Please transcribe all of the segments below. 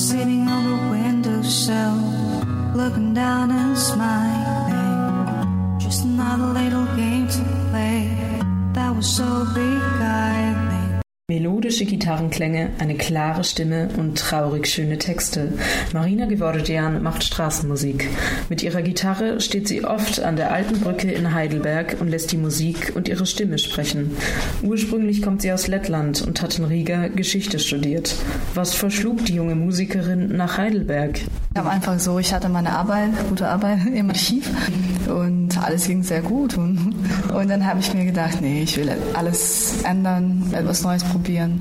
sitting on the windowsill, looking down and smiling. Just another little game to play that was so beguiling. Melodische Gitarrenklänge, eine klare Stimme und traurig schöne Texte. Marina Gevordian macht Straßenmusik. Mit ihrer Gitarre steht sie oft an der alten Brücke in Heidelberg und lässt die Musik und ihre Stimme sprechen. Ursprünglich kommt sie aus Lettland und hat in Riga Geschichte studiert. Was verschlug die junge Musikerin nach Heidelberg? Ich habe einfach so, ich hatte meine Arbeit, gute Arbeit im Archiv und alles ging sehr gut. Und, und dann habe ich mir gedacht, nee, ich will alles ändern, etwas Neues probieren probieren.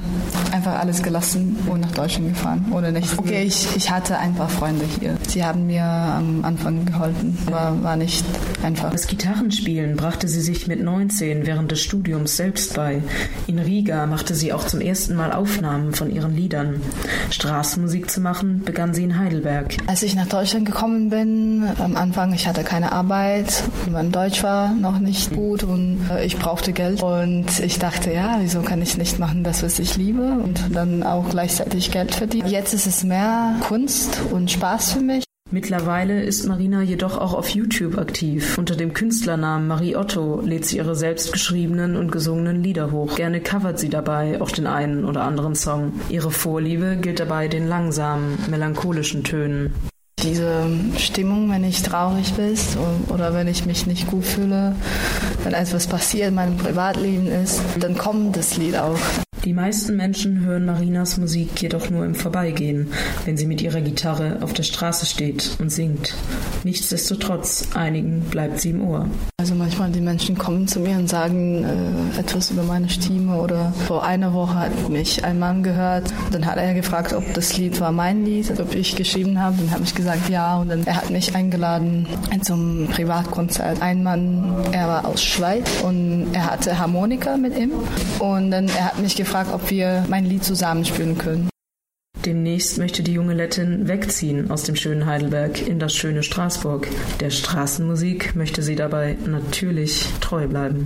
Einfach alles gelassen und nach Deutschland gefahren. Oder nicht. Okay, ich, ich hatte ein paar Freunde hier. Sie haben mir am Anfang geholfen, aber war nicht einfach. Das Gitarrenspielen brachte sie sich mit 19 während des Studiums selbst bei. In Riga machte sie auch zum ersten Mal Aufnahmen von ihren Liedern. Straßenmusik zu machen begann sie in Heidelberg. Als ich nach Deutschland gekommen bin, am Anfang, ich hatte keine Arbeit, mein Deutsch war noch nicht gut und äh, ich brauchte Geld. Und ich dachte, ja, wieso kann ich nicht machen, das, was ich liebe und dann auch gleichzeitig Geld verdienen. Jetzt ist es mehr Kunst und Spaß für mich. Mittlerweile ist Marina jedoch auch auf YouTube aktiv. Unter dem Künstlernamen Marie Otto lädt sie ihre selbstgeschriebenen und gesungenen Lieder hoch. Gerne covert sie dabei auch den einen oder anderen Song. Ihre Vorliebe gilt dabei den langsamen, melancholischen Tönen. Diese Stimmung, wenn ich traurig bin oder wenn ich mich nicht gut fühle, wenn etwas passiert in meinem Privatleben ist, dann kommt das Lied auch. Die meisten Menschen hören Marinas Musik jedoch nur im Vorbeigehen, wenn sie mit ihrer Gitarre auf der Straße steht und singt. Nichtsdestotrotz, einigen bleibt sie im Ohr. Also manchmal die Menschen kommen zu mir und sagen äh, etwas über meine Stimme oder vor einer Woche hat mich ein Mann gehört. Dann hat er gefragt, ob das Lied war mein Lied, ob ich geschrieben habe. Dann habe ich gesagt ja und dann er hat mich eingeladen zum Privatkonzert. Ein Mann, er war aus Schweiz und er hatte Harmonika mit ihm und dann er hat mich gefragt gefragt, ob wir mein Lied zusammenspielen können. Demnächst möchte die junge Lettin wegziehen aus dem schönen Heidelberg in das schöne Straßburg. Der Straßenmusik möchte sie dabei natürlich treu bleiben.